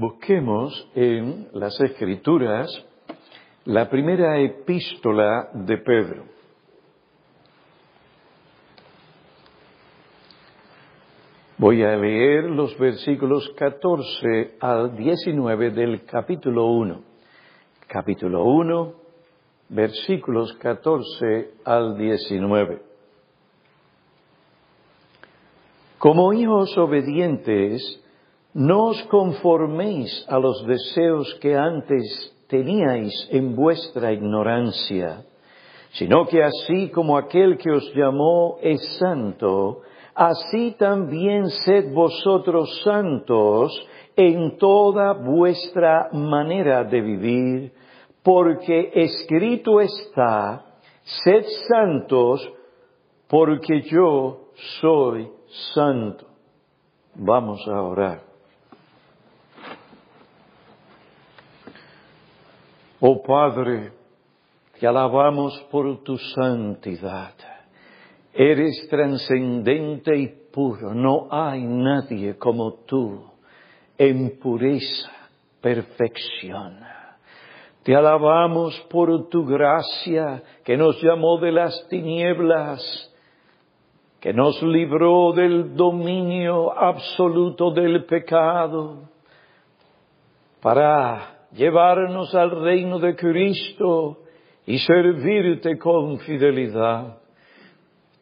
Busquemos en las Escrituras la primera epístola de Pedro. Voy a leer los versículos 14 al 19 del capítulo 1. Capítulo 1, versículos 14 al 19. Como hijos obedientes, no os conforméis a los deseos que antes teníais en vuestra ignorancia, sino que así como aquel que os llamó es santo, así también sed vosotros santos en toda vuestra manera de vivir, porque escrito está, sed santos, porque yo soy santo. Vamos a orar. Oh Padre, te alabamos por tu santidad. Eres trascendente y puro. No hay nadie como tú en pureza, perfección. Te alabamos por tu gracia que nos llamó de las tinieblas, que nos libró del dominio absoluto del pecado, para llevarnos al reino de Cristo y servirte con fidelidad.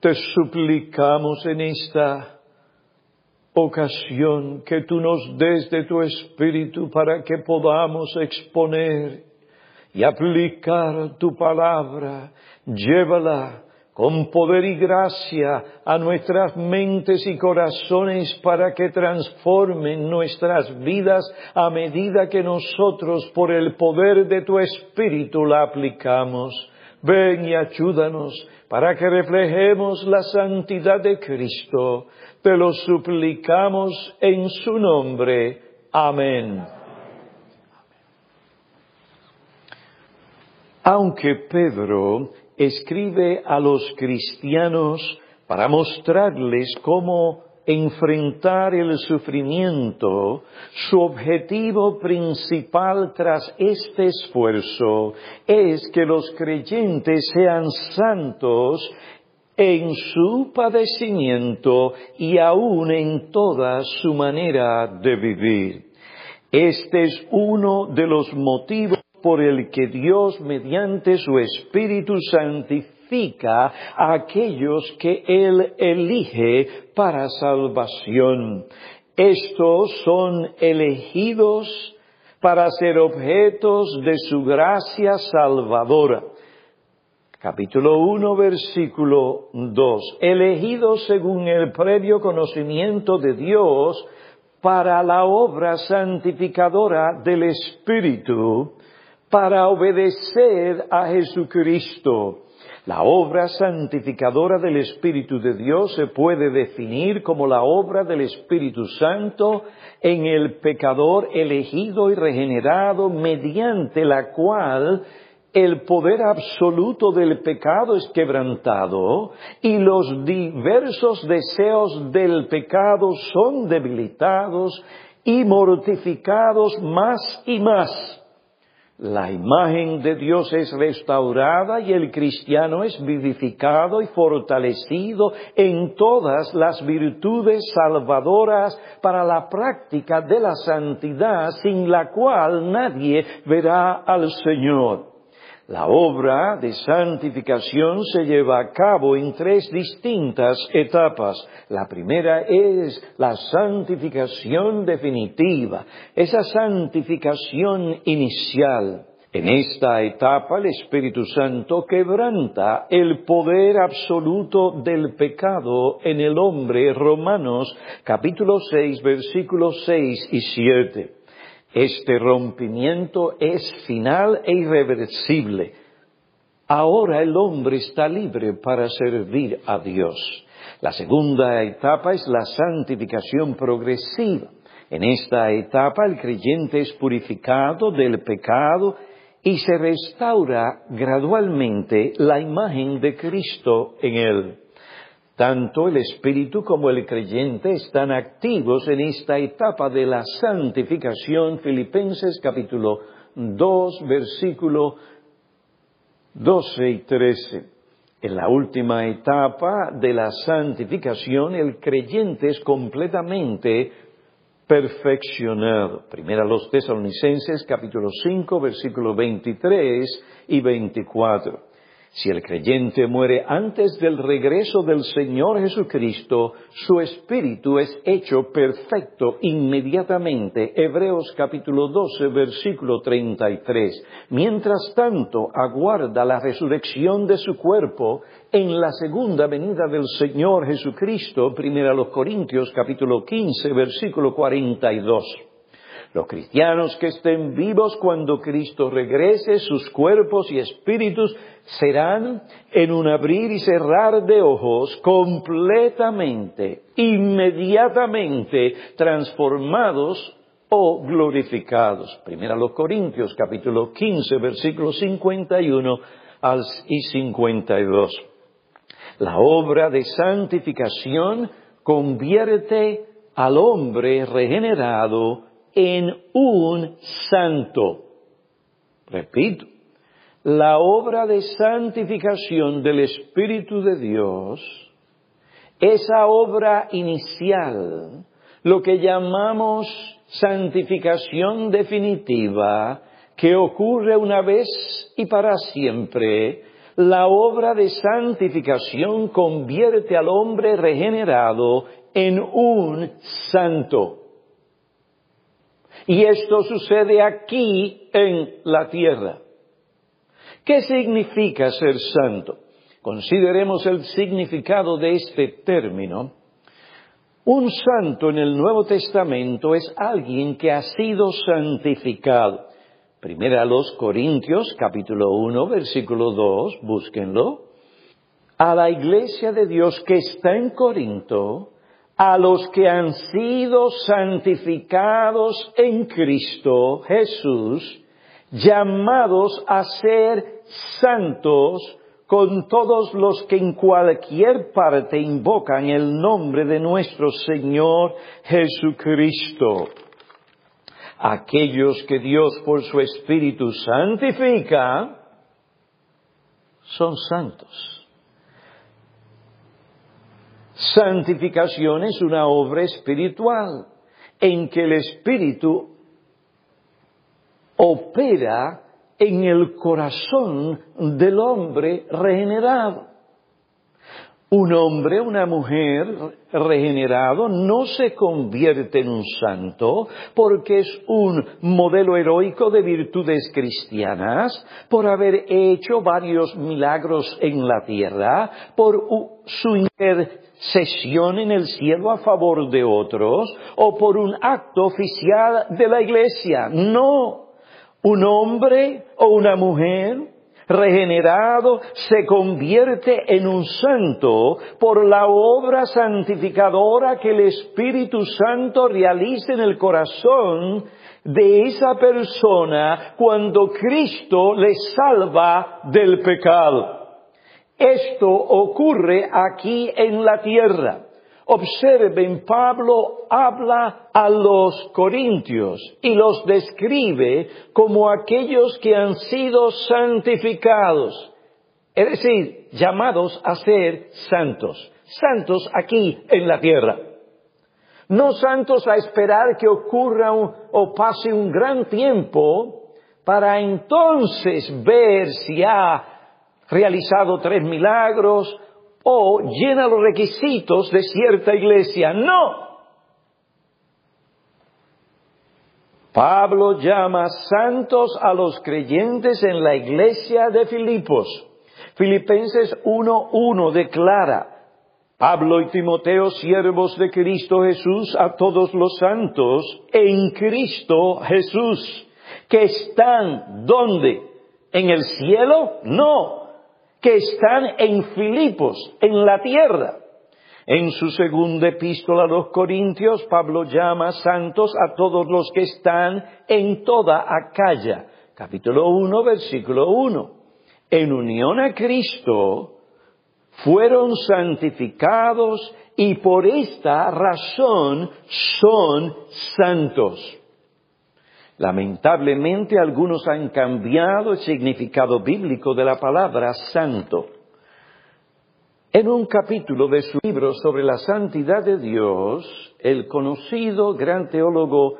Te suplicamos en esta ocasión que tú nos des de tu Espíritu para que podamos exponer y aplicar tu palabra. Llévala con poder y gracia a nuestras mentes y corazones para que transformen nuestras vidas a medida que nosotros por el poder de tu Espíritu la aplicamos. Ven y ayúdanos para que reflejemos la santidad de Cristo. Te lo suplicamos en su nombre. Amén. Aunque Pedro escribe a los cristianos para mostrarles cómo enfrentar el sufrimiento, su objetivo principal tras este esfuerzo es que los creyentes sean santos en su padecimiento y aún en toda su manera de vivir. Este es uno de los motivos por el que Dios mediante su Espíritu santifica a aquellos que Él elige para salvación. Estos son elegidos para ser objetos de su gracia salvadora. Capítulo 1, versículo 2. Elegidos según el previo conocimiento de Dios para la obra santificadora del Espíritu, para obedecer a Jesucristo. La obra santificadora del Espíritu de Dios se puede definir como la obra del Espíritu Santo en el pecador elegido y regenerado mediante la cual el poder absoluto del pecado es quebrantado y los diversos deseos del pecado son debilitados y mortificados más y más la imagen de Dios es restaurada y el cristiano es vivificado y fortalecido en todas las virtudes salvadoras para la práctica de la santidad sin la cual nadie verá al Señor. La obra de santificación se lleva a cabo en tres distintas etapas. La primera es la santificación definitiva, esa santificación inicial. En esta etapa el Espíritu Santo quebranta el poder absoluto del pecado en el hombre. Romanos capítulo 6 versículos 6 y 7. Este rompimiento es final e irreversible. Ahora el hombre está libre para servir a Dios. La segunda etapa es la santificación progresiva. En esta etapa el creyente es purificado del pecado y se restaura gradualmente la imagen de Cristo en él. Tanto el espíritu como el creyente están activos en esta etapa de la santificación. Filipenses capítulo 2, versículo 12 y 13. En la última etapa de la santificación, el creyente es completamente perfeccionado. Primera los tesalonicenses capítulo 5, versículo 23 y 24. Si el creyente muere antes del regreso del Señor Jesucristo, su espíritu es hecho perfecto inmediatamente. Hebreos capítulo 12, versículo 33. Mientras tanto, aguarda la resurrección de su cuerpo en la segunda venida del Señor Jesucristo. Primera los Corintios capítulo 15, versículo 42. Los cristianos que estén vivos cuando Cristo regrese, sus cuerpos y espíritus serán en un abrir y cerrar de ojos completamente, inmediatamente transformados o glorificados. Primera los Corintios capítulo 15 versículos 51 y 52. La obra de santificación convierte al hombre regenerado en un santo. Repito, la obra de santificación del Espíritu de Dios, esa obra inicial, lo que llamamos santificación definitiva, que ocurre una vez y para siempre, la obra de santificación convierte al hombre regenerado en un santo. Y esto sucede aquí en la tierra. ¿Qué significa ser santo? Consideremos el significado de este término. Un santo en el Nuevo Testamento es alguien que ha sido santificado. Primera a los Corintios, capítulo 1, versículo 2, búsquenlo. A la iglesia de Dios que está en Corinto, a los que han sido santificados en Cristo Jesús, llamados a ser santos con todos los que en cualquier parte invocan el nombre de nuestro Señor Jesucristo. Aquellos que Dios por su Espíritu santifica son santos. Santificación es una obra espiritual en que el Espíritu opera en el corazón del hombre regenerado. Un hombre, una mujer regenerado no se convierte en un santo porque es un modelo heroico de virtudes cristianas, por haber hecho varios milagros en la tierra, por su intercesión en el cielo a favor de otros o por un acto oficial de la iglesia. No, un hombre o una mujer regenerado se convierte en un santo por la obra santificadora que el Espíritu Santo realiza en el corazón de esa persona cuando Cristo le salva del pecado. Esto ocurre aquí en la tierra. Observen, Pablo habla a los corintios y los describe como aquellos que han sido santificados, es decir, llamados a ser santos, santos aquí en la tierra. No santos a esperar que ocurra o pase un gran tiempo para entonces ver si ha realizado tres milagros, o llena los requisitos de cierta iglesia. No. Pablo llama santos a los creyentes en la iglesia de Filipos. Filipenses 1.1 declara, Pablo y Timoteo, siervos de Cristo Jesús, a todos los santos en Cristo Jesús, que están, ¿dónde? ¿En el cielo? No, que están en Filipos, en la tierra. En su segunda epístola a los Corintios, Pablo llama santos a todos los que están en toda Acaya. Capítulo 1, versículo 1. En unión a Cristo, fueron santificados y por esta razón son santos. Lamentablemente algunos han cambiado el significado bíblico de la palabra santo. En un capítulo de su libro sobre la santidad de Dios, el conocido gran teólogo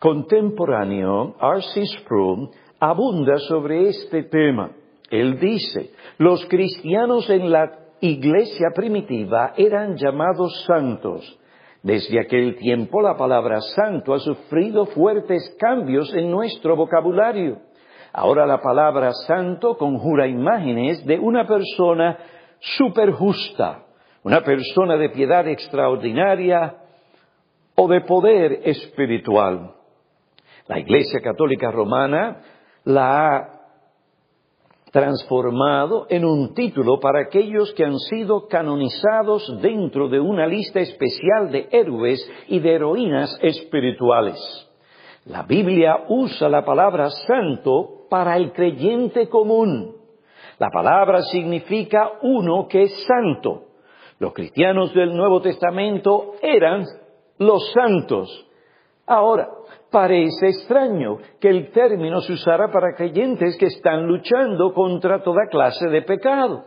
contemporáneo, R.C. Sproul, abunda sobre este tema. Él dice, los cristianos en la iglesia primitiva eran llamados santos. Desde aquel tiempo la palabra santo ha sufrido fuertes cambios en nuestro vocabulario. Ahora la palabra santo conjura imágenes de una persona superjusta, una persona de piedad extraordinaria o de poder espiritual. La Iglesia Católica Romana la ha transformado en un título para aquellos que han sido canonizados dentro de una lista especial de héroes y de heroínas espirituales. La Biblia usa la palabra santo para el creyente común. La palabra significa uno que es santo. Los cristianos del Nuevo Testamento eran los santos. Ahora, Parece extraño que el término se usara para creyentes que están luchando contra toda clase de pecado.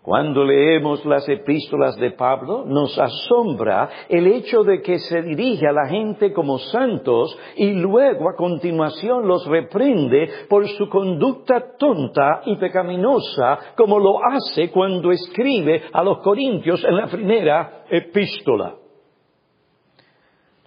Cuando leemos las epístolas de Pablo, nos asombra el hecho de que se dirige a la gente como santos y luego a continuación los reprende por su conducta tonta y pecaminosa, como lo hace cuando escribe a los Corintios en la primera epístola.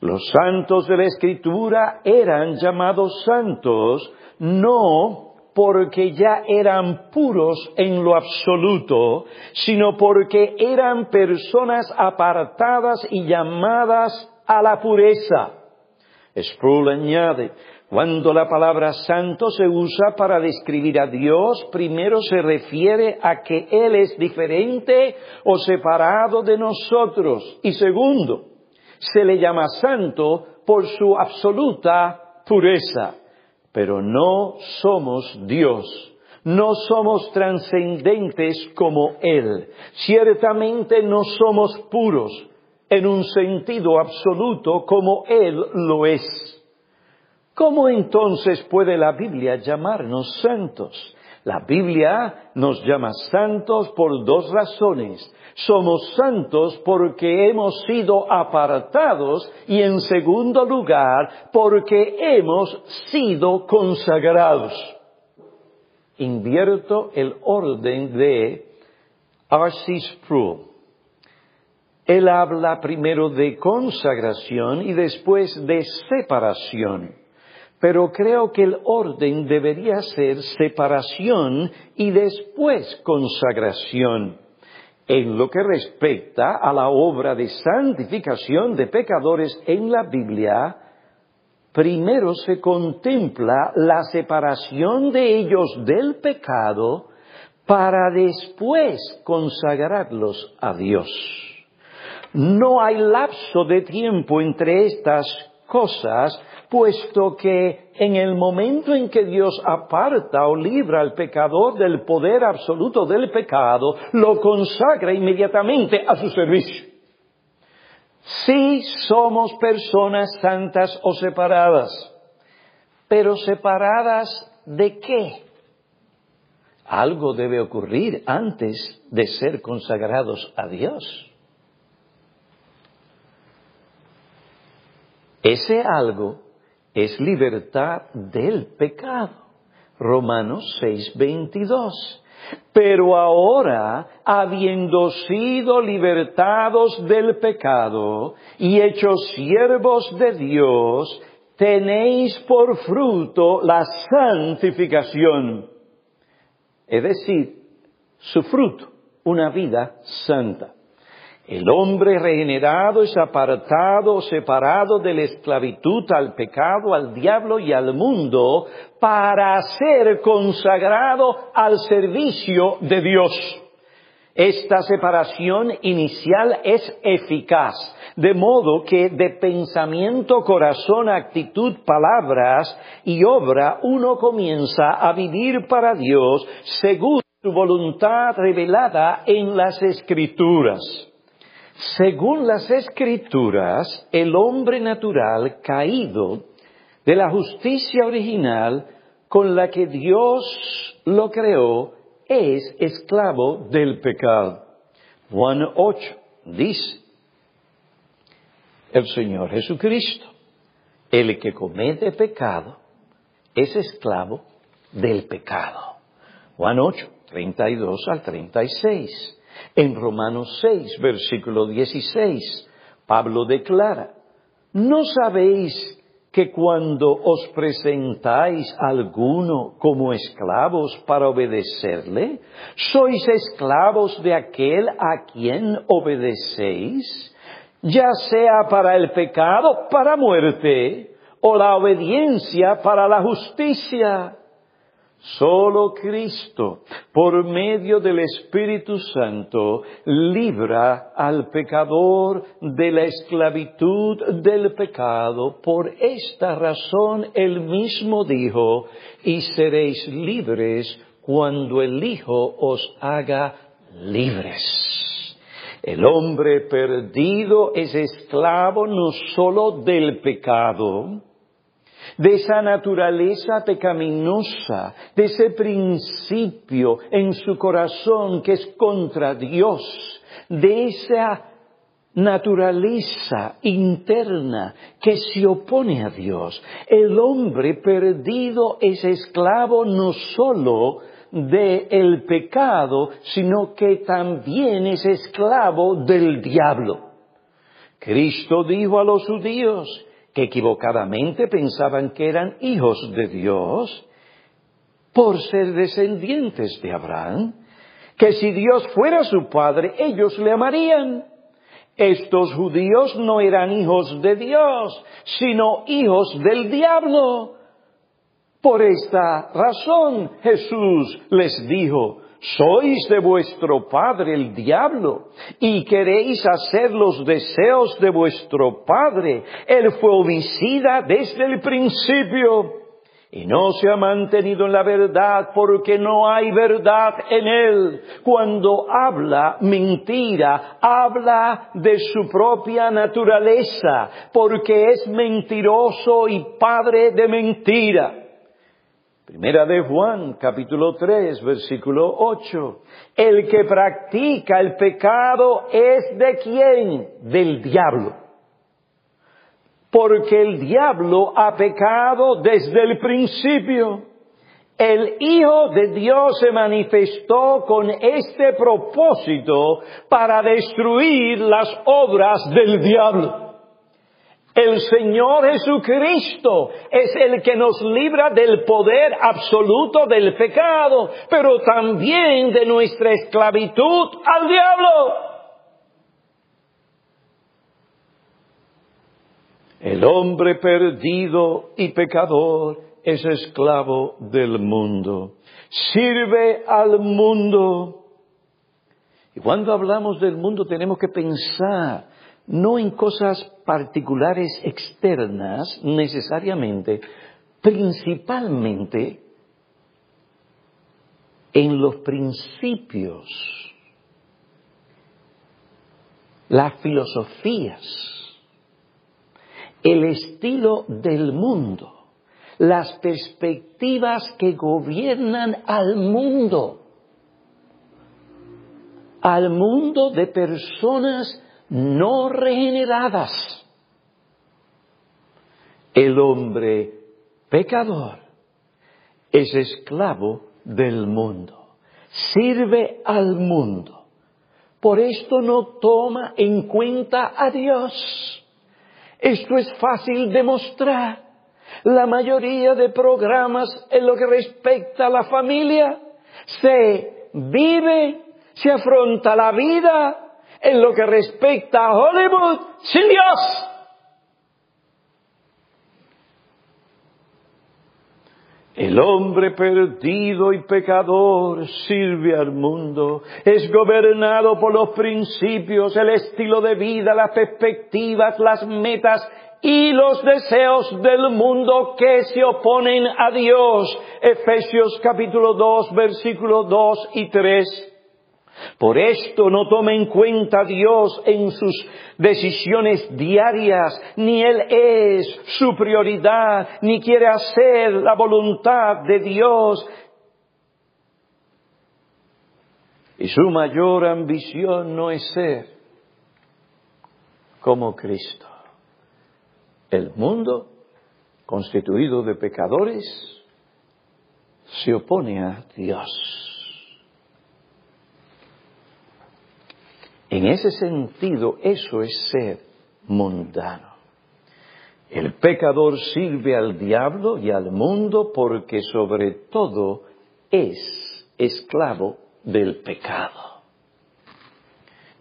Los santos de la Escritura eran llamados santos no porque ya eran puros en lo absoluto, sino porque eran personas apartadas y llamadas a la pureza. Sproul añade, cuando la palabra santo se usa para describir a Dios, primero se refiere a que Él es diferente o separado de nosotros. Y segundo, se le llama santo por su absoluta pureza. Pero no somos Dios, no somos trascendentes como Él. Ciertamente no somos puros en un sentido absoluto como Él lo es. ¿Cómo entonces puede la Biblia llamarnos santos? La Biblia nos llama santos por dos razones. Somos santos porque hemos sido apartados y en segundo lugar porque hemos sido consagrados. Invierto el orden de R.C. Sproul. Él habla primero de consagración y después de separación. Pero creo que el orden debería ser separación y después consagración. En lo que respecta a la obra de santificación de pecadores en la Biblia, primero se contempla la separación de ellos del pecado para después consagrarlos a Dios. No hay lapso de tiempo entre estas cosas puesto que en el momento en que Dios aparta o libra al pecador del poder absoluto del pecado, lo consagra inmediatamente a su servicio. Sí somos personas santas o separadas, pero separadas de qué? Algo debe ocurrir antes de ser consagrados a Dios. Ese algo es libertad del pecado. Romanos 6:22. Pero ahora, habiendo sido libertados del pecado y hechos siervos de Dios, tenéis por fruto la santificación. Es decir, su fruto, una vida santa. El hombre regenerado es apartado, separado de la esclavitud al pecado, al diablo y al mundo para ser consagrado al servicio de Dios. Esta separación inicial es eficaz, de modo que de pensamiento, corazón, actitud, palabras y obra uno comienza a vivir para Dios según su voluntad revelada en las escrituras. Según las escrituras, el hombre natural caído de la justicia original con la que Dios lo creó es esclavo del pecado. Juan 8 dice, el Señor Jesucristo, el que comete pecado, es esclavo del pecado. Juan 8, 32 al 36. En Romanos 6, versículo 16, Pablo declara, ¿no sabéis que cuando os presentáis a alguno como esclavos para obedecerle, sois esclavos de aquel a quien obedecéis, ya sea para el pecado, para muerte, o la obediencia para la justicia. Solo Cristo, por medio del Espíritu Santo, libra al pecador de la esclavitud del pecado. Por esta razón él mismo dijo, y seréis libres cuando el Hijo os haga libres. El hombre perdido es esclavo no solo del pecado, de esa naturaleza pecaminosa, de ese principio en su corazón que es contra Dios, de esa naturaleza interna que se opone a Dios. El hombre perdido es esclavo no solo del el pecado, sino que también es esclavo del diablo. Cristo dijo a los judíos, que equivocadamente pensaban que eran hijos de Dios por ser descendientes de Abraham, que si Dios fuera su padre, ellos le amarían. Estos judíos no eran hijos de Dios, sino hijos del diablo. Por esta razón Jesús les dijo, sois de vuestro padre el diablo y queréis hacer los deseos de vuestro padre. Él fue homicida desde el principio y no se ha mantenido en la verdad porque no hay verdad en él. Cuando habla mentira, habla de su propia naturaleza porque es mentiroso y padre de mentira. Primera de Juan, capítulo 3, versículo 8. El que practica el pecado es de quién? Del diablo. Porque el diablo ha pecado desde el principio. El Hijo de Dios se manifestó con este propósito para destruir las obras del diablo. El Señor Jesucristo es el que nos libra del poder absoluto del pecado, pero también de nuestra esclavitud al diablo. El hombre perdido y pecador es esclavo del mundo. Sirve al mundo. Y cuando hablamos del mundo tenemos que pensar no en cosas particulares externas necesariamente, principalmente en los principios, las filosofías, el estilo del mundo, las perspectivas que gobiernan al mundo, al mundo de personas no regeneradas. El hombre pecador es esclavo del mundo, sirve al mundo. Por esto no toma en cuenta a Dios. Esto es fácil demostrar. La mayoría de programas en lo que respecta a la familia se vive, se afronta la vida en lo que respecta a Hollywood sin Dios. El hombre perdido y pecador sirve al mundo, es gobernado por los principios, el estilo de vida, las perspectivas, las metas y los deseos del mundo que se oponen a Dios. Efesios capítulo 2, versículo 2 y 3. Por esto no toma en cuenta Dios en sus decisiones diarias, ni Él es su prioridad, ni quiere hacer la voluntad de Dios. Y su mayor ambición no es ser como Cristo. El mundo, constituido de pecadores, se opone a Dios. En ese sentido, eso es ser mundano. El pecador sirve al diablo y al mundo porque sobre todo es esclavo del pecado.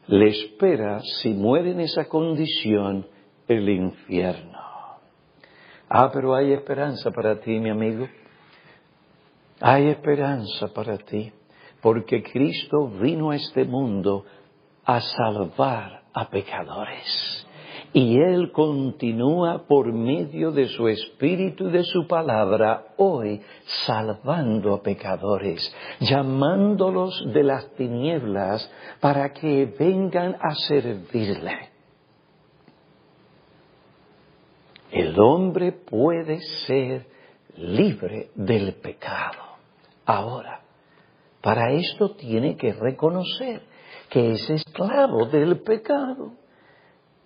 Le espera, si muere en esa condición, el infierno. Ah, pero hay esperanza para ti, mi amigo. Hay esperanza para ti, porque Cristo vino a este mundo a salvar a pecadores. Y Él continúa por medio de su Espíritu y de su palabra hoy salvando a pecadores, llamándolos de las tinieblas para que vengan a servirle. El hombre puede ser libre del pecado. Ahora, para esto tiene que reconocer que es esclavo del pecado,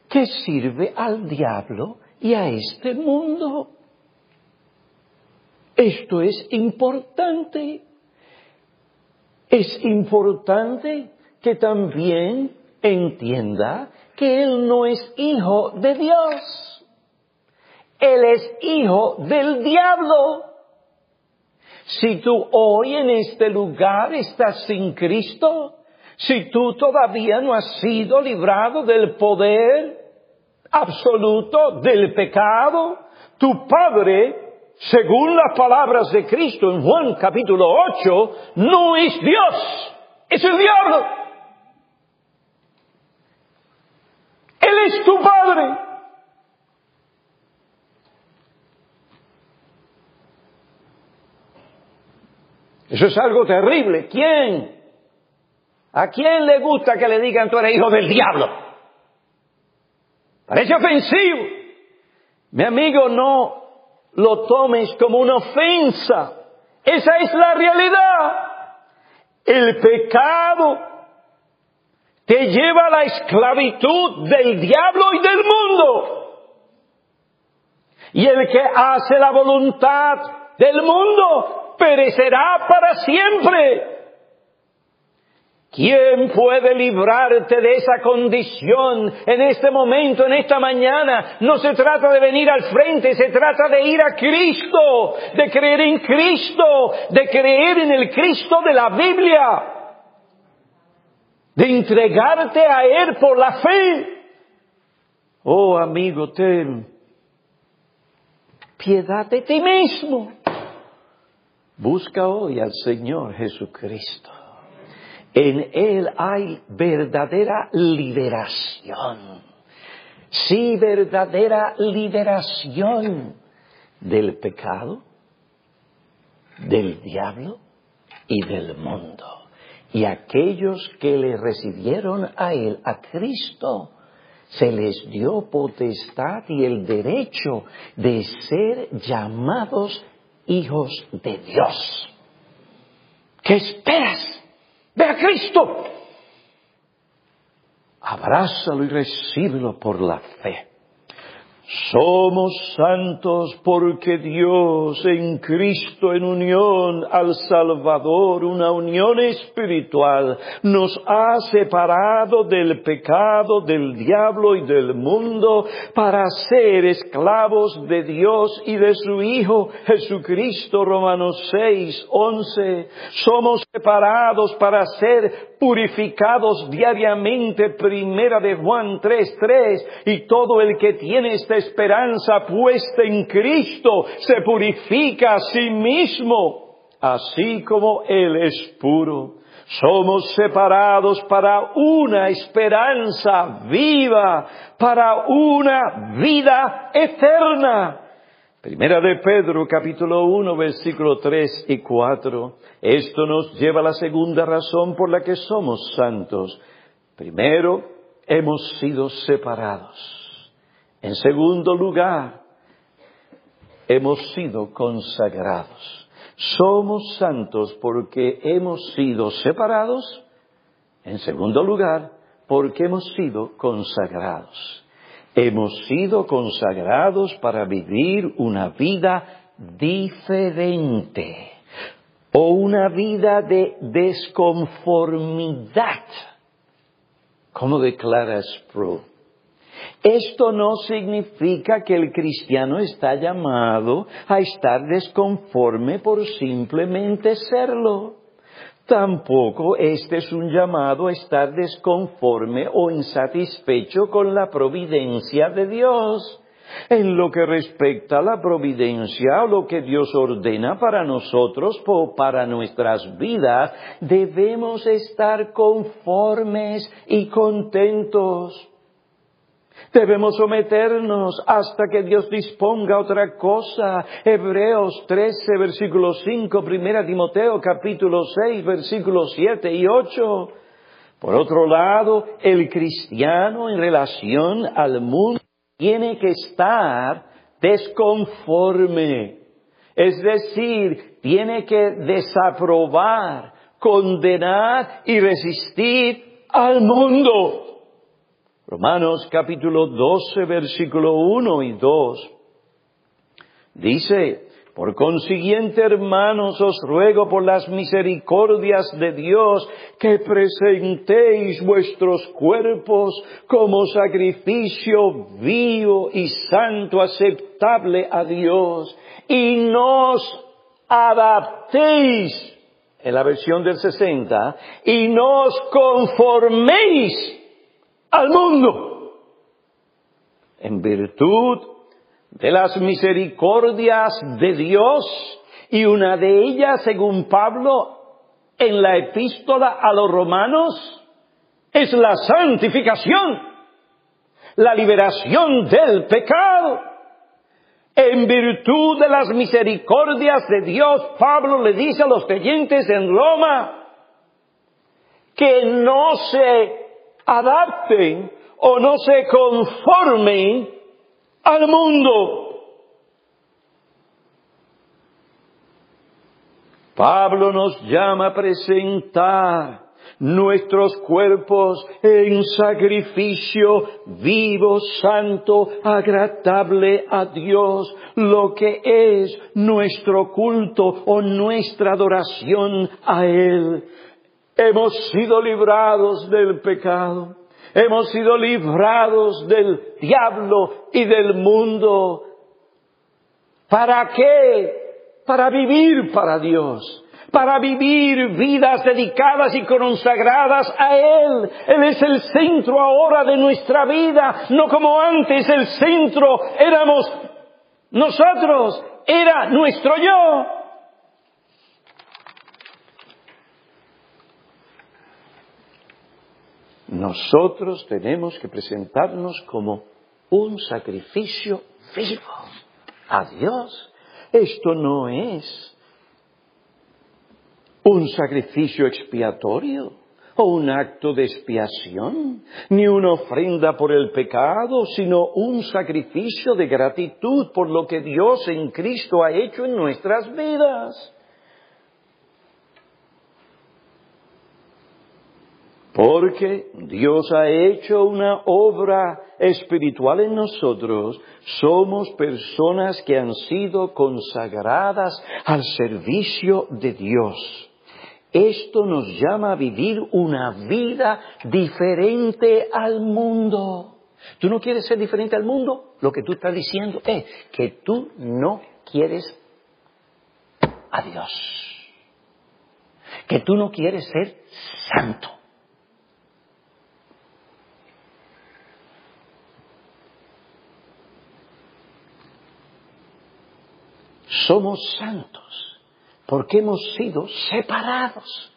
que sirve al diablo y a este mundo. Esto es importante. Es importante que también entienda que Él no es hijo de Dios. Él es hijo del diablo. Si tú hoy en este lugar estás sin Cristo, si tú todavía no has sido librado del poder absoluto del pecado, tu Padre, según las palabras de Cristo en Juan capítulo 8, no es Dios, es el diablo. Él es tu Padre. Eso es algo terrible. ¿Quién ¿A quién le gusta que le digan tú eres hijo del diablo? Parece ofensivo. Mi amigo, no lo tomes como una ofensa. Esa es la realidad. El pecado te lleva a la esclavitud del diablo y del mundo. Y el que hace la voluntad del mundo perecerá para siempre. ¿Quién puede librarte de esa condición en este momento, en esta mañana? No se trata de venir al frente, se trata de ir a Cristo, de creer en Cristo, de creer en el Cristo de la Biblia, de entregarte a Él por la fe. Oh amigo, ten piedad de ti mismo. Busca hoy al Señor Jesucristo. En Él hay verdadera liberación. Sí, verdadera liberación del pecado, del diablo y del mundo. Y aquellos que le recibieron a Él, a Cristo, se les dio potestad y el derecho de ser llamados hijos de Dios. ¿Qué esperas? Ve a Cristo. Abrázalo y recíbelo por la fe. Somos santos porque Dios en Cristo en unión al Salvador, una unión espiritual, nos ha separado del pecado, del diablo y del mundo para ser esclavos de Dios y de su Hijo Jesucristo. Romanos 6, 11. Somos separados para ser purificados diariamente, primera de Juan 3:3, y todo el que tiene esta esperanza puesta en Cristo se purifica a sí mismo, así como Él es puro. Somos separados para una esperanza viva, para una vida eterna. Primera de Pedro, capítulo 1, versículo 3 y 4. Esto nos lleva a la segunda razón por la que somos santos. Primero, hemos sido separados. En segundo lugar, hemos sido consagrados. Somos santos porque hemos sido separados. En segundo lugar, porque hemos sido consagrados. Hemos sido consagrados para vivir una vida diferente o una vida de desconformidad, como declara Sproul. Esto no significa que el cristiano está llamado a estar desconforme por simplemente serlo. Tampoco este es un llamado a estar desconforme o insatisfecho con la providencia de Dios. En lo que respecta a la providencia o lo que Dios ordena para nosotros o para nuestras vidas, debemos estar conformes y contentos. Debemos someternos hasta que Dios disponga otra cosa. Hebreos 13, versículo 5, Primera Timoteo capítulo 6, versículos 7 y 8. Por otro lado, el cristiano en relación al mundo tiene que estar desconforme. Es decir, tiene que desaprobar, condenar y resistir al mundo. Romanos capítulo 12, versículo 1 y 2. Dice, por consiguiente, hermanos, os ruego por las misericordias de Dios que presentéis vuestros cuerpos como sacrificio vivo y santo aceptable a Dios y nos adaptéis, en la versión del 60, y nos conforméis al mundo. En virtud de las misericordias de Dios y una de ellas, según Pablo, en la epístola a los romanos, es la santificación, la liberación del pecado. En virtud de las misericordias de Dios, Pablo le dice a los creyentes en Roma que no se adapten o no se conformen al mundo. Pablo nos llama a presentar nuestros cuerpos en sacrificio vivo, santo, agradable a Dios, lo que es nuestro culto o nuestra adoración a Él. Hemos sido librados del pecado. Hemos sido librados del diablo y del mundo. ¿Para qué? Para vivir para Dios para vivir vidas dedicadas y consagradas a Él. Él es el centro ahora de nuestra vida, no como antes el centro éramos nosotros, era nuestro yo. Nosotros tenemos que presentarnos como un sacrificio vivo a Dios. Esto no es un sacrificio expiatorio o un acto de expiación, ni una ofrenda por el pecado, sino un sacrificio de gratitud por lo que Dios en Cristo ha hecho en nuestras vidas. Porque Dios ha hecho una obra espiritual en nosotros. Somos personas que han sido consagradas al servicio de Dios. Esto nos llama a vivir una vida diferente al mundo. ¿Tú no quieres ser diferente al mundo? Lo que tú estás diciendo es que tú no quieres a Dios. Que tú no quieres ser santo. Somos santos porque hemos sido separados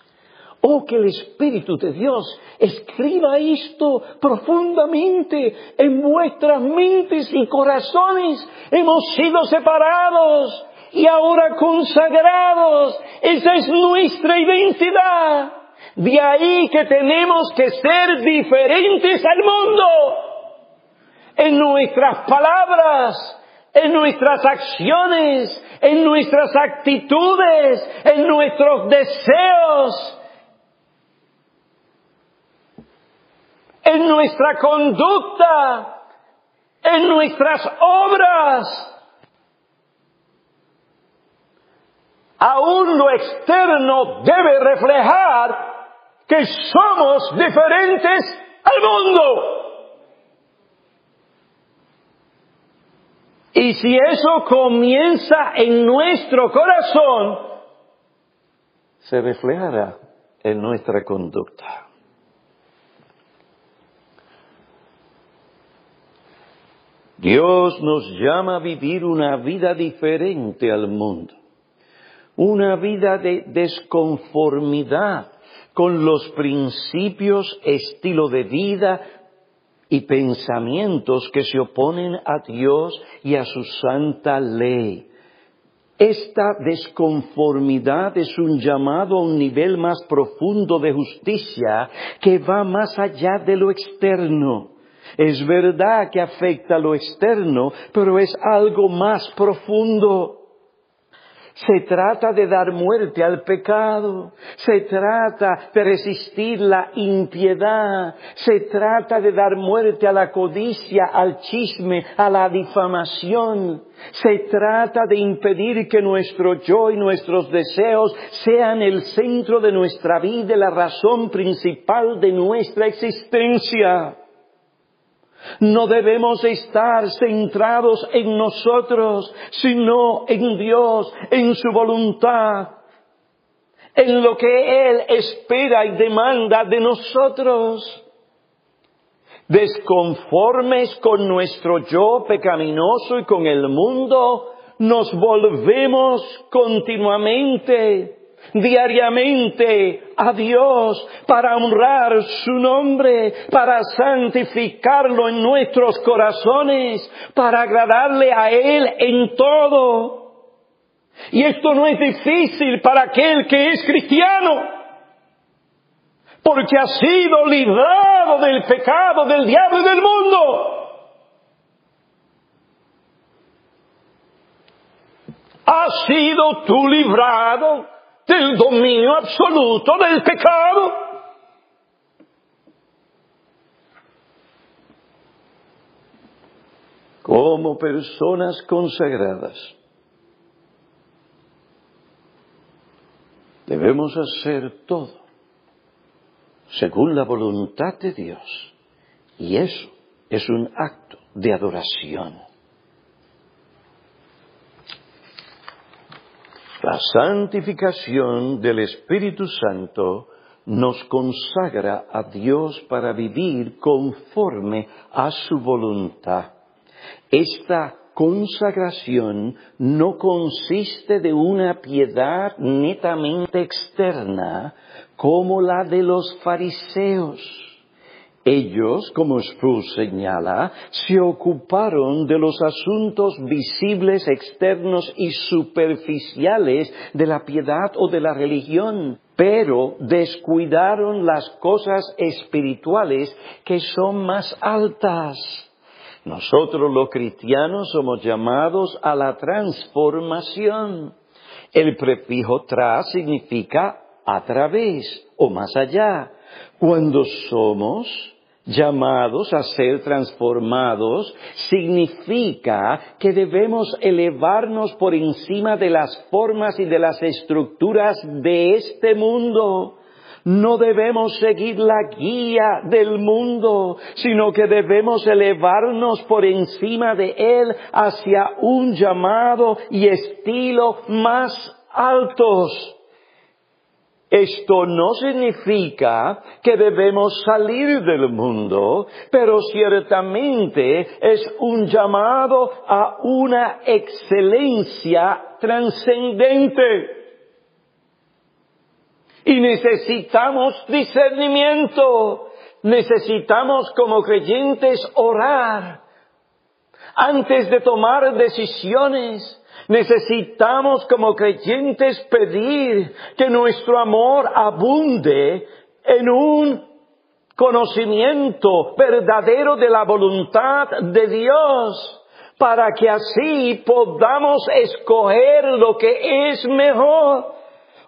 Oh, que el Espíritu de Dios escriba esto profundamente en vuestras mentes y corazones. Hemos sido separados y ahora consagrados. Esa es nuestra identidad. De ahí que tenemos que ser diferentes al mundo. En nuestras palabras, en nuestras acciones, en nuestras actitudes, en nuestros deseos, en nuestra conducta, en nuestras obras. Aún lo externo debe reflejar que somos diferentes al mundo. Y si eso comienza en nuestro corazón, se reflejará en nuestra conducta. Dios nos llama a vivir una vida diferente al mundo, una vida de desconformidad con los principios, estilo de vida y pensamientos que se oponen a Dios y a su santa ley. Esta desconformidad es un llamado a un nivel más profundo de justicia que va más allá de lo externo es verdad que afecta lo externo, pero es algo más profundo. Se trata de dar muerte al pecado, se trata de resistir la impiedad, se trata de dar muerte a la codicia, al chisme, a la difamación, se trata de impedir que nuestro yo y nuestros deseos sean el centro de nuestra vida la razón principal de nuestra existencia. No debemos estar centrados en nosotros, sino en Dios, en su voluntad, en lo que Él espera y demanda de nosotros. Desconformes con nuestro yo pecaminoso y con el mundo, nos volvemos continuamente diariamente a Dios para honrar su nombre, para santificarlo en nuestros corazones, para agradarle a Él en todo. Y esto no es difícil para aquel que es cristiano, porque ha sido librado del pecado, del diablo y del mundo. ¿Has sido tú librado del dominio absoluto del pecado. Como personas consagradas, debemos hacer todo según la voluntad de Dios. Y eso es un acto de adoración. La santificación del Espíritu Santo nos consagra a Dios para vivir conforme a su voluntad. Esta consagración no consiste de una piedad netamente externa como la de los fariseos ellos, como Spruce señala, se ocuparon de los asuntos visibles, externos y superficiales de la piedad o de la religión, pero descuidaron las cosas espirituales que son más altas. Nosotros los cristianos somos llamados a la transformación. El prefijo tras significa a través o más allá. Cuando somos llamados a ser transformados, significa que debemos elevarnos por encima de las formas y de las estructuras de este mundo. No debemos seguir la guía del mundo, sino que debemos elevarnos por encima de él hacia un llamado y estilo más altos. Esto no significa que debemos salir del mundo, pero ciertamente es un llamado a una excelencia trascendente. Y necesitamos discernimiento. Necesitamos como creyentes orar antes de tomar decisiones. Necesitamos como creyentes pedir que nuestro amor abunde en un conocimiento verdadero de la voluntad de Dios para que así podamos escoger lo que es mejor.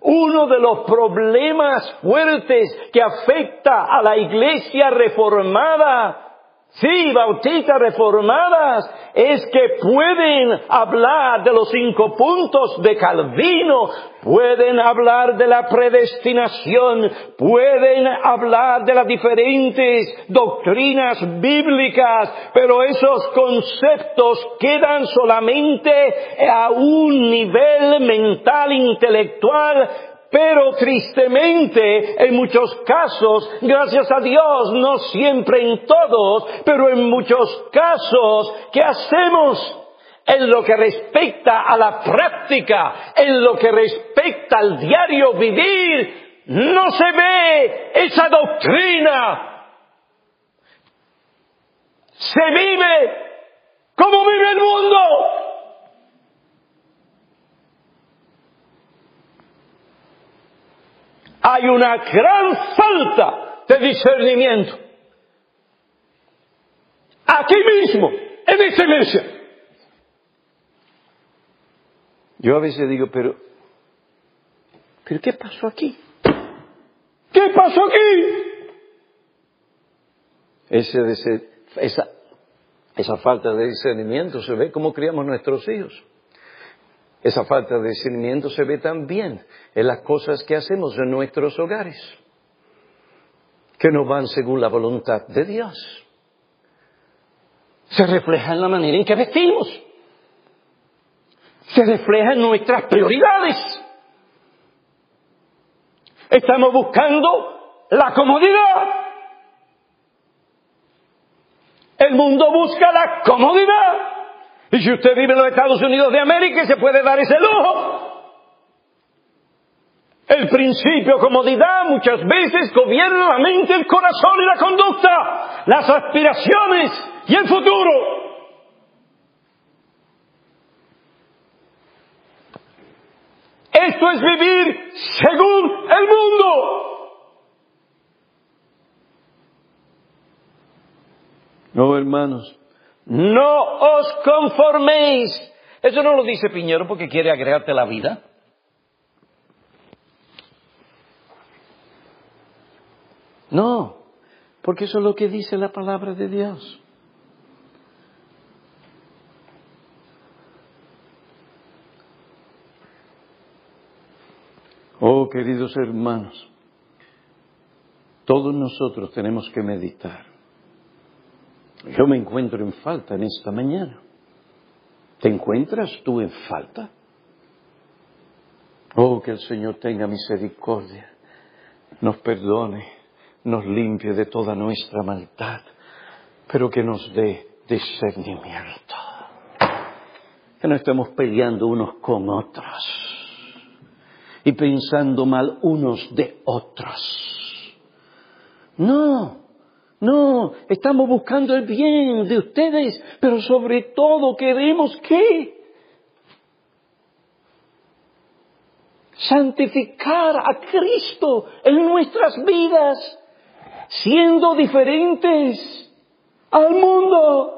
Uno de los problemas fuertes que afecta a la iglesia reformada Sí, bautistas reformadas es que pueden hablar de los cinco puntos de Calvino, pueden hablar de la predestinación, pueden hablar de las diferentes doctrinas bíblicas, pero esos conceptos quedan solamente a un nivel mental, intelectual, pero tristemente, en muchos casos, gracias a Dios, no siempre en todos, pero en muchos casos, ¿qué hacemos? En lo que respecta a la práctica, en lo que respecta al diario vivir, no se ve esa doctrina. Se vive como vive el mundo. Hay una gran falta de discernimiento. Aquí mismo, en esta iglesia. Yo a veces digo, pero, pero ¿qué pasó aquí? ¿Qué pasó aquí? Ese, esa, esa falta de discernimiento se ve como criamos nuestros hijos. Esa falta de discernimiento se ve también en las cosas que hacemos en nuestros hogares, que no van según la voluntad de Dios. Se refleja en la manera en que vestimos. Se refleja en nuestras prioridades. Estamos buscando la comodidad. El mundo busca la comodidad. Y si usted vive en los Estados Unidos de América, se puede dar ese lujo. El principio comodidad muchas veces gobierna la mente, el corazón y la conducta, las aspiraciones y el futuro. Esto es vivir según el mundo. No, hermanos, no os conforméis. Eso no lo dice Piñero porque quiere agregarte la vida. No, porque eso es lo que dice la palabra de Dios. Oh, queridos hermanos, todos nosotros tenemos que meditar yo me encuentro en falta en esta mañana. ¿Te encuentras tú en falta? Oh, que el Señor tenga misericordia, nos perdone, nos limpie de toda nuestra maldad, pero que nos dé discernimiento. Que no estemos peleando unos con otros y pensando mal unos de otros. No, no, estamos buscando el bien de ustedes, pero sobre todo queremos que santificar a Cristo en nuestras vidas, siendo diferentes al mundo.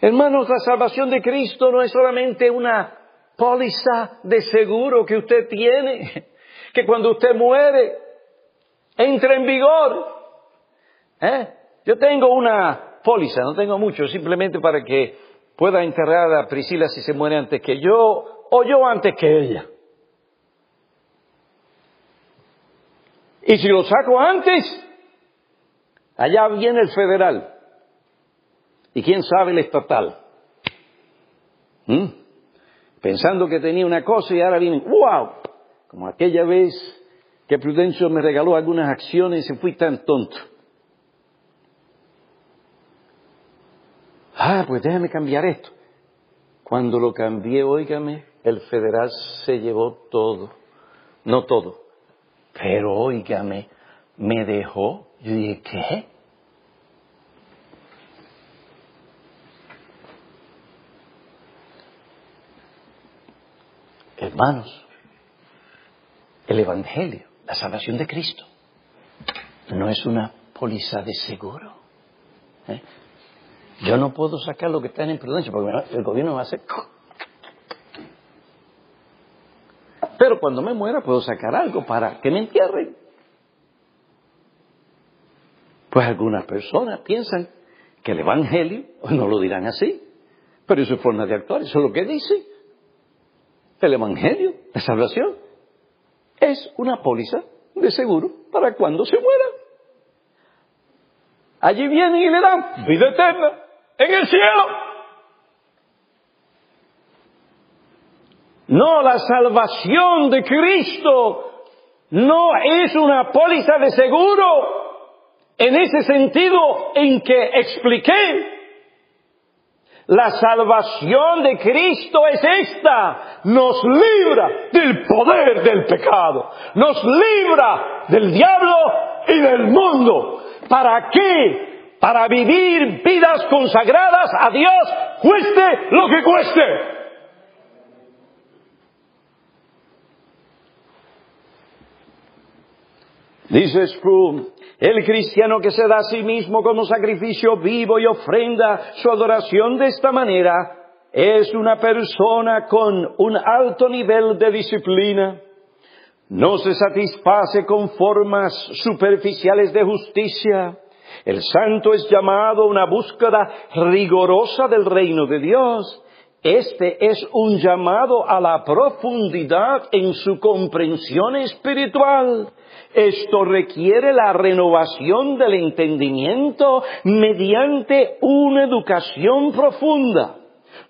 Hermanos, la salvación de Cristo no es solamente una póliza de seguro que usted tiene que cuando usted muere entra en vigor. ¿Eh? Yo tengo una póliza, no tengo mucho, simplemente para que pueda enterrar a Priscila si se muere antes que yo o yo antes que ella. Y si lo saco antes, allá viene el federal. Y quién sabe el estatal. ¿Mm? Pensando que tenía una cosa y ahora viene, ¡wow! Como aquella vez que Prudencio me regaló algunas acciones y fui tan tonto. Ah, pues déjame cambiar esto. Cuando lo cambié, óigame, el federal se llevó todo. No todo. Pero óigame, me dejó. Yo dije, ¿qué? Hermanos, el Evangelio, la salvación de Cristo, no es una póliza de seguro. ¿eh? Yo no puedo sacar lo que está en imprudencia porque el gobierno va a hacer... Pero cuando me muera puedo sacar algo para que me entierren. Pues algunas personas piensan que el Evangelio, no lo dirán así, pero es su forma de actuar, eso es lo que dice. El Evangelio, la salvación, es una póliza de seguro para cuando se muera. Allí vienen y le dan vida eterna en el cielo. No, la salvación de Cristo no es una póliza de seguro en ese sentido en que expliqué. La salvación de Cristo es esta. Nos libra del poder del pecado. Nos libra del diablo y del mundo. ¿Para qué? Para vivir vidas consagradas a Dios, cueste lo que cueste. Dice Sprum, el cristiano que se da a sí mismo como sacrificio vivo y ofrenda su adoración de esta manera es una persona con un alto nivel de disciplina. No se satisface con formas superficiales de justicia. El santo es llamado a una búsqueda rigorosa del reino de Dios. Este es un llamado a la profundidad en su comprensión espiritual. Esto requiere la renovación del entendimiento mediante una educación profunda,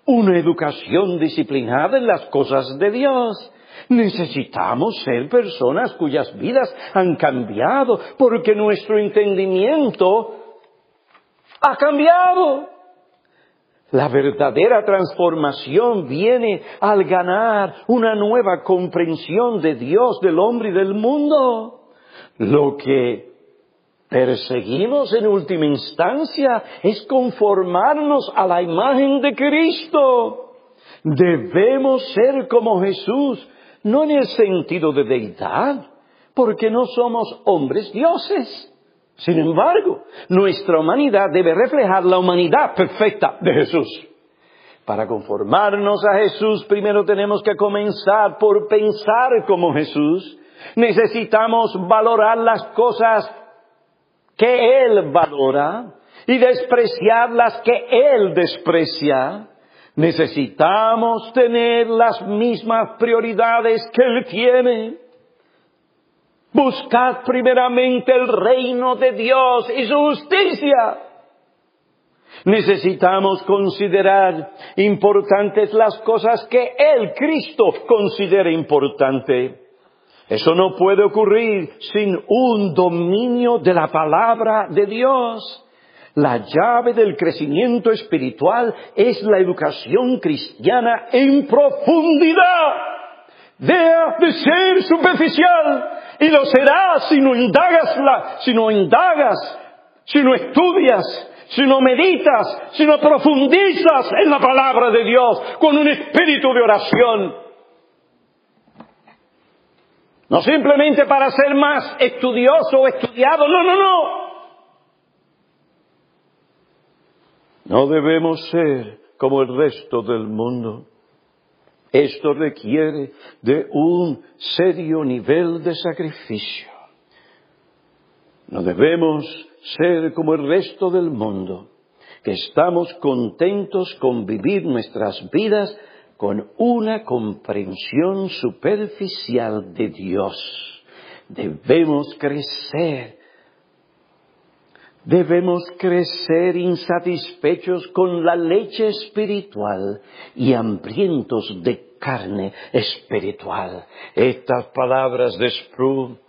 una educación disciplinada en las cosas de Dios. Necesitamos ser personas cuyas vidas han cambiado porque nuestro entendimiento ha cambiado. La verdadera transformación viene al ganar una nueva comprensión de Dios, del hombre y del mundo. Lo que perseguimos en última instancia es conformarnos a la imagen de Cristo. Debemos ser como Jesús, no en el sentido de deidad, porque no somos hombres dioses. Sin embargo, nuestra humanidad debe reflejar la humanidad perfecta de Jesús. Para conformarnos a Jesús, primero tenemos que comenzar por pensar como Jesús Necesitamos valorar las cosas que Él valora y despreciar las que Él desprecia. Necesitamos tener las mismas prioridades que Él tiene. Buscad primeramente el reino de Dios y su justicia. Necesitamos considerar importantes las cosas que el Cristo considera importante. Eso no puede ocurrir sin un dominio de la palabra de Dios. La llave del crecimiento espiritual es la educación cristiana en profundidad. Deja de ser superficial y lo será si no indagas, si no indagas, si no estudias, si no meditas, si no profundizas en la palabra de Dios con un espíritu de oración no simplemente para ser más estudioso o estudiado, no, no, no. No debemos ser como el resto del mundo. Esto requiere de un serio nivel de sacrificio. No debemos ser como el resto del mundo, que estamos contentos con vivir nuestras vidas con una comprensión superficial de Dios. Debemos crecer. Debemos crecer insatisfechos con la leche espiritual y hambrientos de carne espiritual. Estas palabras de Sproul,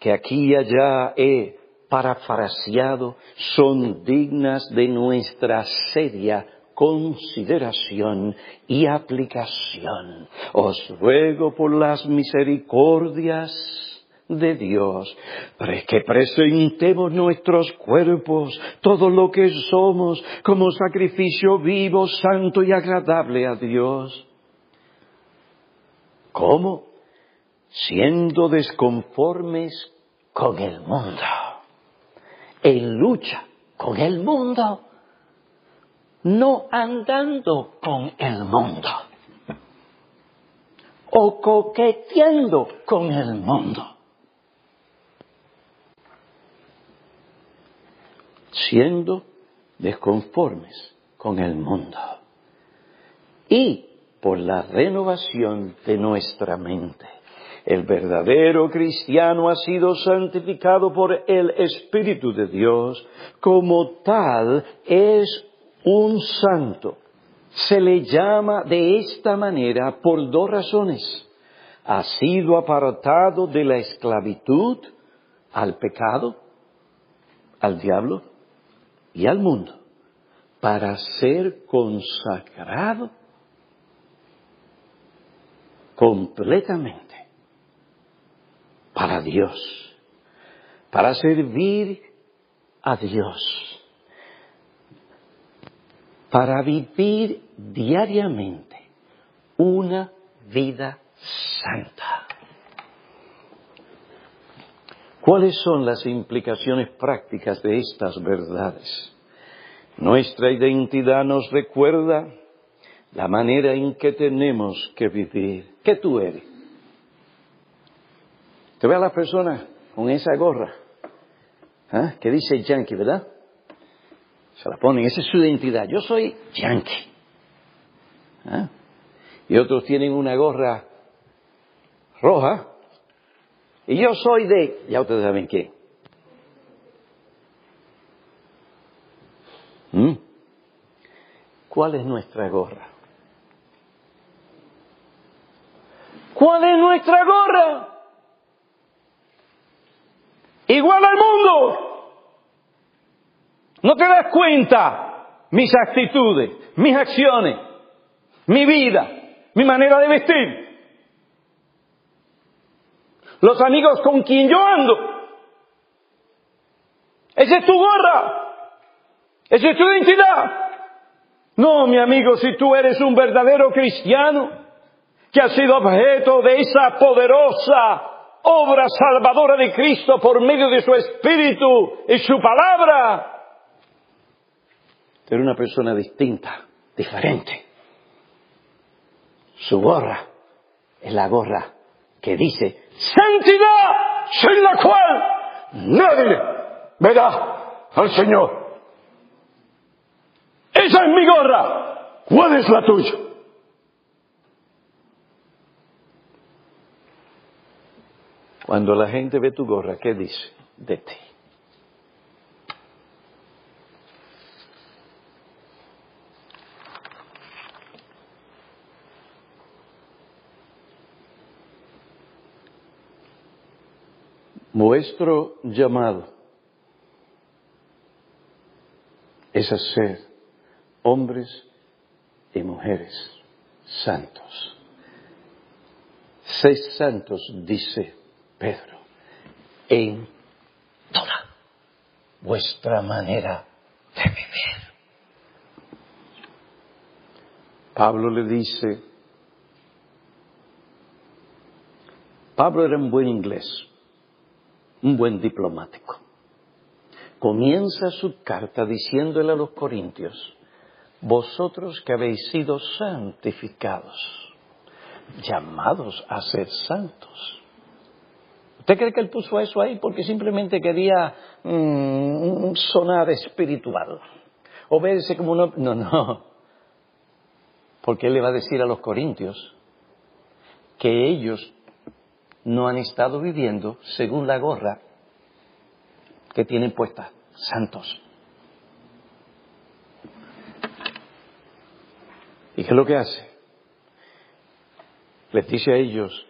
que aquí y allá he parafraseado, son dignas de nuestra seria consideración y aplicación. Os ruego por las misericordias de Dios, que presentemos nuestros cuerpos, todo lo que somos, como sacrificio vivo, santo y agradable a Dios. ¿Cómo? Siendo desconformes con el mundo, en lucha con el mundo, no andando con el mundo o coqueteando con el mundo siendo desconformes con el mundo. Y por la renovación de nuestra mente. El verdadero cristiano ha sido santificado por el Espíritu de Dios. Como tal, es un santo. Se le llama de esta manera por dos razones. Ha sido apartado de la esclavitud al pecado, al diablo, y al mundo para ser consagrado completamente para Dios, para servir a Dios, para vivir diariamente una vida santa. ¿Cuáles son las implicaciones prácticas de estas verdades? Nuestra identidad nos recuerda la manera en que tenemos que vivir. ¿Qué tú eres? Te ve a la persona con esa gorra ¿ah? que dice yankee, ¿verdad? Se la ponen, esa es su identidad. Yo soy yankee. ¿Ah? Y otros tienen una gorra roja y yo soy de, ya ustedes saben qué. ¿Mm? ¿Cuál es nuestra gorra? ¿Cuál es nuestra gorra? Igual al mundo. ¿No te das cuenta mis actitudes, mis acciones, mi vida, mi manera de vestir? los amigos con quien yo ando. Esa es tu gorra. Esa es tu identidad. No, mi amigo, si tú eres un verdadero cristiano que ha sido objeto de esa poderosa obra salvadora de Cristo por medio de su Espíritu y su palabra, eres una persona distinta, diferente. Su gorra es la gorra que dice santidad sin la cual nadie verá al Señor. Esa es mi gorra. ¿Cuál es la tuya? Cuando la gente ve tu gorra, ¿qué dice de ti? Nuestro llamado es a ser hombres y mujeres santos. Seis santos, dice Pedro, en toda vuestra manera de vivir. Pablo le dice, Pablo era un buen inglés, un buen diplomático. Comienza su carta diciéndole a los corintios, vosotros que habéis sido santificados, llamados a ser santos. ¿Usted cree que él puso eso ahí porque simplemente quería mm, sonar espiritual? O verse como uno... No, no. Porque él le va a decir a los corintios que ellos no han estado viviendo según la gorra que tienen puesta, santos. ¿Y qué es lo que hace? Les dice a ellos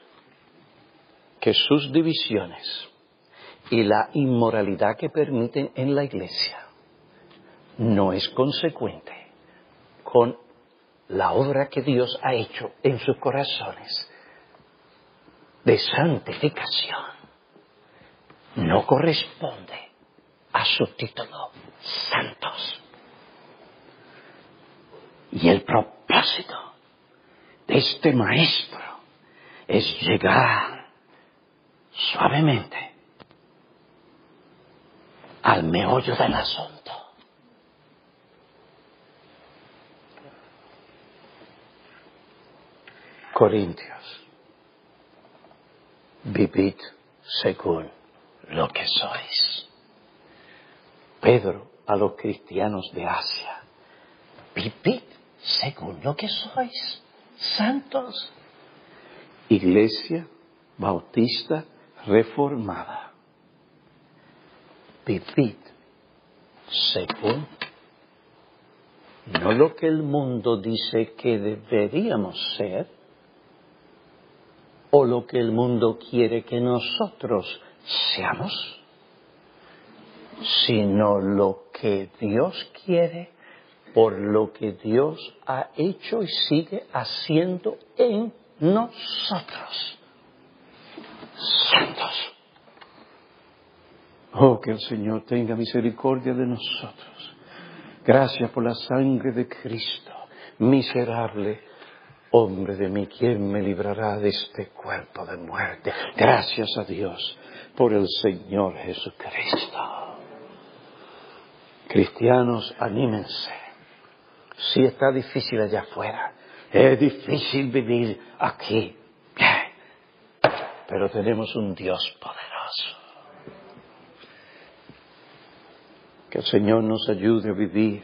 que sus divisiones y la inmoralidad que permiten en la iglesia no es consecuente con la obra que Dios ha hecho en sus corazones de santificación no corresponde a su título santos. Y el propósito de este maestro es llegar suavemente al meollo del asunto. Corintios, vivid según lo que sois. Pedro a los cristianos de Asia, vivid según lo que sois, santos. Iglesia Bautista Reformada. Vivid según no lo que el mundo dice que deberíamos ser, o lo que el mundo quiere que nosotros seamos, sino lo que Dios quiere por lo que Dios ha hecho y sigue haciendo en nosotros. Santos. Oh, que el Señor tenga misericordia de nosotros. Gracias por la sangre de Cristo, miserable hombre de mí, ¿quién me librará de este cuerpo de muerte? Gracias a Dios por el Señor Jesucristo. Cristianos, anímense. Sí está difícil allá afuera. Es difícil vivir aquí. Pero tenemos un Dios poderoso. Que el Señor nos ayude a vivir.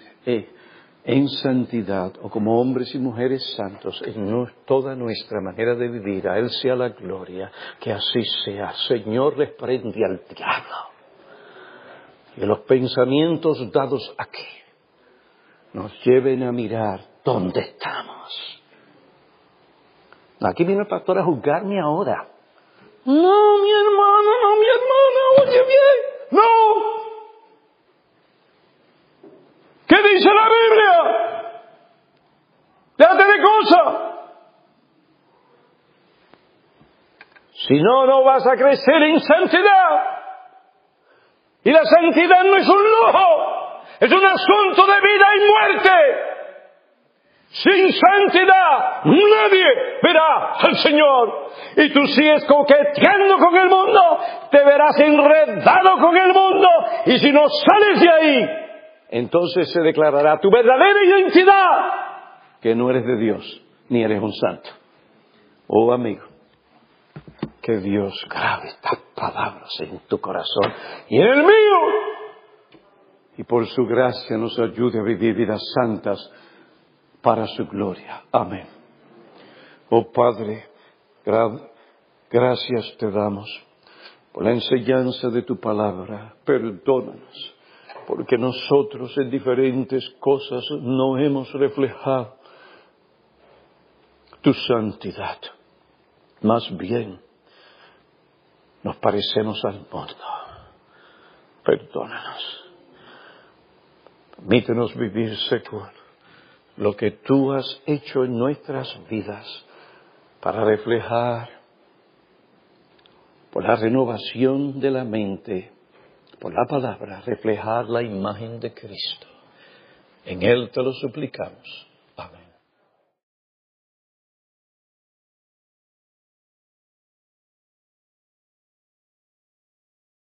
En santidad o como hombres y mujeres santos en toda nuestra manera de vivir. A Él sea la gloria, que así sea. Señor, reprende al diablo. Y los pensamientos dados aquí nos lleven a mirar dónde estamos. Aquí viene el pastor a juzgarme ahora. No, mi hermano, no, mi hermana, oye bien, no. ¿Qué dice la Biblia? Déjate de cosas. Si no, no vas a crecer en santidad. Y la santidad no es un lujo, es un asunto de vida y muerte. Sin santidad nadie verá al Señor. Y tú sigues coqueteando con el mundo, te verás enredado con el mundo. Y si no sales de ahí, entonces se declarará tu verdadera identidad, que no eres de Dios, ni eres un santo. Oh amigo, que Dios grabe estas palabras en tu corazón y en el mío, y por su gracia nos ayude a vivir vidas santas para su gloria. Amén. Oh Padre, gracias te damos por la enseñanza de tu palabra. Perdónanos porque nosotros en diferentes cosas no hemos reflejado tu santidad. Más bien, nos parecemos al mundo. Perdónanos. Permítenos vivir según lo que tú has hecho en nuestras vidas para reflejar por la renovación de la mente por la palabra, reflejar la imagen de Cristo. En Él te lo suplicamos.